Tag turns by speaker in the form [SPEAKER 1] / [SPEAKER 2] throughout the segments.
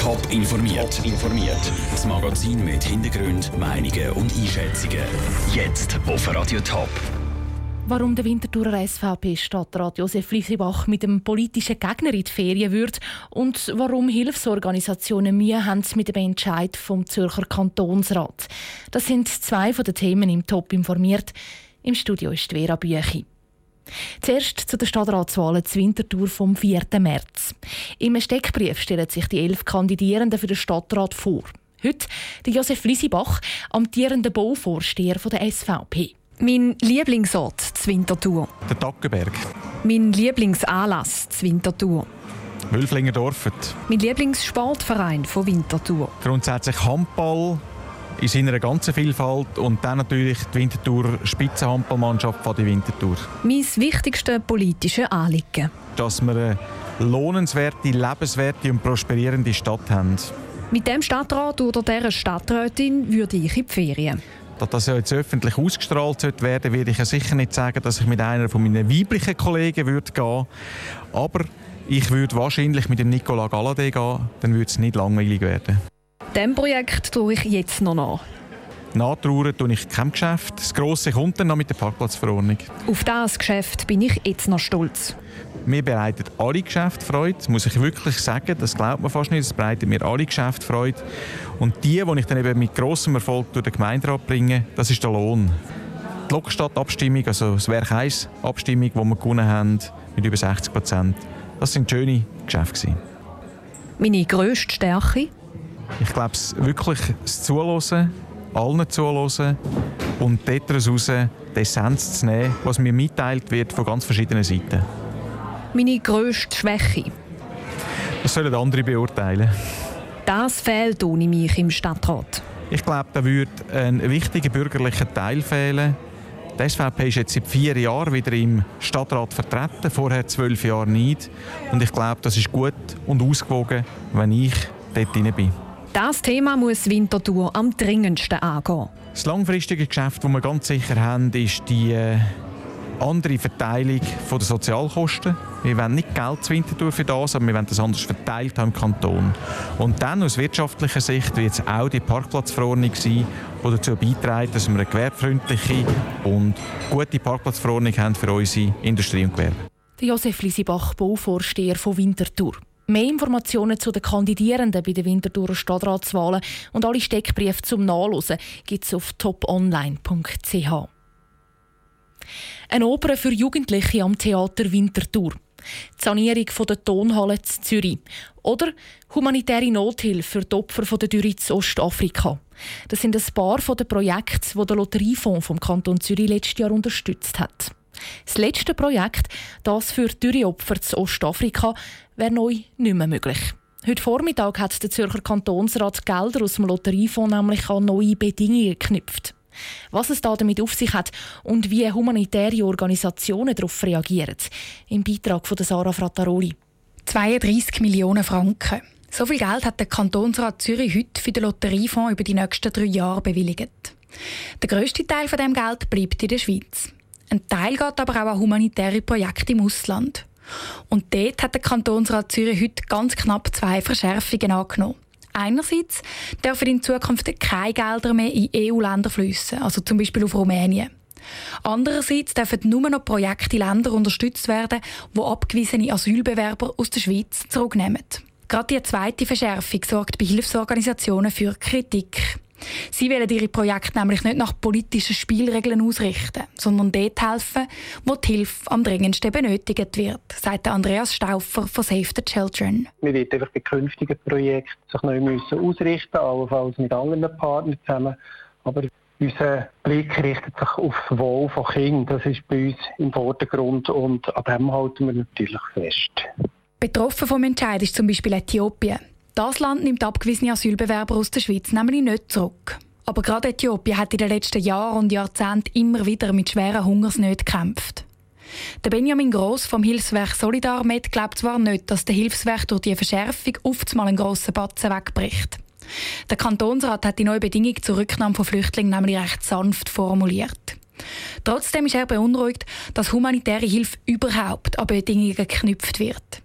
[SPEAKER 1] Top informiert. informiert. Das Magazin mit Hintergrund, Meinungen und Einschätzungen. Jetzt auf Radio Top.
[SPEAKER 2] Warum der Winterthurer SVP-Stadtrat Josef Liesibach mit dem politischen Gegner in die Ferien wird und warum Hilfsorganisationen Mühe haben mit dem Entscheid vom Zürcher Kantonsrat. Das sind zwei von den Themen im Top informiert. Im Studio ist Vera Büchi. Zuerst zu den Stadtratswahlen zur Winterthur vom 4. März. Im Steckbrief stellen sich die elf Kandidierenden für den Stadtrat vor. Heute der Josef Lisibach, amtierender Bauvorsteher der SVP.
[SPEAKER 3] Mein Lieblingsort zur Winterthur.
[SPEAKER 4] Der Tackenberg.
[SPEAKER 3] Mein Lieblingsanlass zur Winterthur.
[SPEAKER 4] Wülflinger Dorfet.
[SPEAKER 3] Mein Lieblingssportverein von Winterthur.
[SPEAKER 4] Grundsätzlich Handball, in seiner ganzen Vielfalt und dann natürlich die Winterthur Spitzenhandballmannschaft von der Winterthur.
[SPEAKER 3] Mein wichtigstes politisches Anliegen.
[SPEAKER 4] Dass wir eine lohnenswerte, lebenswerte und prosperierende Stadt haben.
[SPEAKER 3] Mit dem Stadtrat oder dieser Stadträtin würde ich in die Ferien.
[SPEAKER 4] Da das ja jetzt öffentlich ausgestrahlt wird, werde ich ja sicher nicht sagen, dass ich mit einer von meinen weiblichen Kollegen würde gehen Aber ich würde wahrscheinlich mit dem Nicolas Galladay gehen, dann würde es nicht langweilig werden.
[SPEAKER 3] Dem Projekt tue ich jetzt noch nach.
[SPEAKER 4] Nachtrauern tue ich kein Geschäft. Das Grosse kommt dann noch mit der Parkplatzverordnung.
[SPEAKER 3] Auf das Geschäft bin ich jetzt noch stolz.
[SPEAKER 4] Mir bereitet alle Geschäfte Freude, das muss ich wirklich sagen. Das glaubt man fast nicht. Es bereitet mir alle Geschäfte Freude. Und die, die ich dann eben mit grossem Erfolg durch den Gemeinderat bringe, das ist der Lohn. Die Lokstadt-Abstimmung, also das Werk 1-Abstimmung, die wir gewonnen haben, mit über 60 Prozent, das sind schöne Geschäfte.
[SPEAKER 3] Meine grösste Stärke?
[SPEAKER 4] Ich glaube, es wirklich das Zuhören, allen zuhören und daraus die Essenz zu nehmen, was mir mitteilt wird von ganz verschiedenen Seiten.
[SPEAKER 3] Meine grösste Schwäche?
[SPEAKER 4] Das sollen andere beurteilen.
[SPEAKER 3] Das fehlt ohne mich im Stadtrat.
[SPEAKER 4] Ich glaube, da würde ein wichtiger bürgerlicher Teil fehlen. Die SVP ist jetzt seit vier Jahren wieder im Stadtrat vertreten, vorher zwölf Jahre nicht. Und ich glaube, das ist gut und ausgewogen, wenn ich dort drin bin.
[SPEAKER 3] Das Thema muss Winterthur am dringendsten angehen.
[SPEAKER 4] Das langfristige Geschäft, das wir ganz sicher haben, ist die äh, andere Verteilung der Sozialkosten. Wir wollen nicht Geld zu Winterthur für das, aber wir wollen das anders verteilt haben im Kanton. Und dann aus wirtschaftlicher Sicht wird es auch die Parkplatzverordnung sein, die dazu beiträgt, dass wir eine gewerbefreundliche und gute Parkplatzverordnung haben für unsere Industrie und Gewerbe.
[SPEAKER 2] Josef Lisibach, Bauvorsteher von Winterthur. Mehr Informationen zu den Kandidierenden bei den Winterthurer Stadtratswahlen und alle Steckbriefe zum Nachlesen gibt es auf toponline.ch. Eine Oper für Jugendliche am Theater Winterthur. Die Sanierung der Tonhalle in Zürich. Oder humanitäre Nothilfe für die Opfer der Dürre in Ostafrika. Das sind ein paar der Projekte, die der Lotteriefonds vom Kanton Zürich letztes Jahr unterstützt hat. Das letzte Projekt, das für Dürreopfer zu Ostafrika, wäre neu nicht mehr möglich. Heute Vormittag hat der Zürcher Kantonsrat Gelder aus dem Lotteriefonds nämlich an neue Bedingungen geknüpft. Was es damit auf sich hat und wie humanitäre Organisationen darauf reagieren. Im Beitrag von Sarah Frattaroli.
[SPEAKER 5] 32 Millionen Franken. So viel Geld hat der Kantonsrat Zürich heute für den Lotteriefonds über die nächsten drei Jahre bewilligt. Der grösste Teil von dem Geld bleibt in der Schweiz. Ein Teil geht aber auch an humanitäre Projekte im Ausland. Und dort hat der Kantonsrat Zürich heute ganz knapp zwei Verschärfungen angenommen. Einerseits dürfen in Zukunft keine Gelder mehr in EU-Länder fließen, also zum Beispiel auf Rumänien. Andererseits dürfen nur noch Projekte in Ländern unterstützt werden, wo abgewiesene Asylbewerber aus der Schweiz zurücknehmen. Gerade die zweite Verschärfung sorgt bei Hilfsorganisationen für Kritik. Sie wollen ihre Projekte nämlich nicht nach politischen Spielregeln ausrichten, sondern dort helfen, wo die Hilfe am dringendsten benötigt wird, sagt Andreas Stauffer von Save the Children.
[SPEAKER 6] Wir werden einfach bei künftigen Projekten sich neu müssen ausrichten, allenfalls mit anderen Partnern zusammen. Aber unser Blick richtet sich auf das Wohl von Kindern. Das ist bei uns im Vordergrund und an dem halten wir natürlich fest.
[SPEAKER 5] Betroffen vom Entscheid ist zum Beispiel Äthiopien. Das Land nimmt abgewiesene Asylbewerber aus der Schweiz nämlich nicht zurück. Aber gerade Äthiopien hat in den letzten Jahren und Jahrzehnten immer wieder mit schweren Hungersnöten gekämpft. Der Benjamin Gross vom Hilfswerk Solidarmed glaubt zwar nicht, dass der Hilfswerk durch die Verschärfung oftmals einen grossen Batzen wegbricht. Der Kantonsrat hat die neue Bedingung zur Rücknahme von Flüchtlingen nämlich recht sanft formuliert. Trotzdem ist er beunruhigt, dass humanitäre Hilfe überhaupt an Bedingungen geknüpft wird.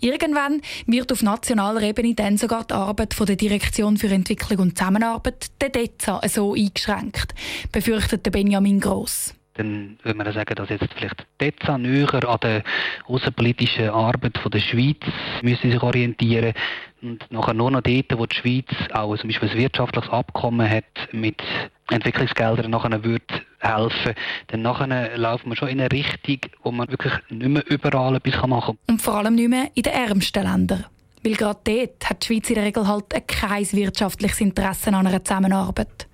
[SPEAKER 5] Irgendwann wird auf nationaler Ebene dann sogar die Arbeit von der Direktion für Entwicklung und Zusammenarbeit, der DEZA, so eingeschränkt, befürchtet Benjamin Gross.
[SPEAKER 7] Dann würde man sagen, dass jetzt vielleicht DEZA näher an der außenpolitischen Arbeit der Schweiz müssen sich orientieren und nachher nur noch dort, wo die Schweiz auch zum Beispiel ein wirtschaftliches Abkommen hat mit Entwicklungsgeldern nachher würde helfen, dann nachher laufen wir schon in eine Richtung, wo man wirklich nicht mehr überall etwas machen
[SPEAKER 5] kann. Und vor allem nicht mehr in den ärmsten Ländern. Weil gerade dort hat die Schweiz in der Regel halt kein wirtschaftliches Interesse an einer Zusammenarbeit,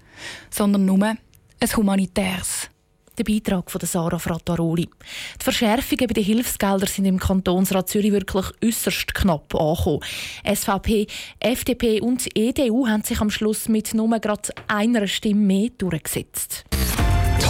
[SPEAKER 5] sondern nur ein humanitäres.
[SPEAKER 2] Der Beitrag von Sarah Frattaroli. Die Verschärfungen bei den Hilfsgeldern sind im Kantonsrat Zürich wirklich äußerst knapp angekommen. SVP, FDP und EDU haben sich am Schluss mit nur gerade einer Stimme mehr durchgesetzt.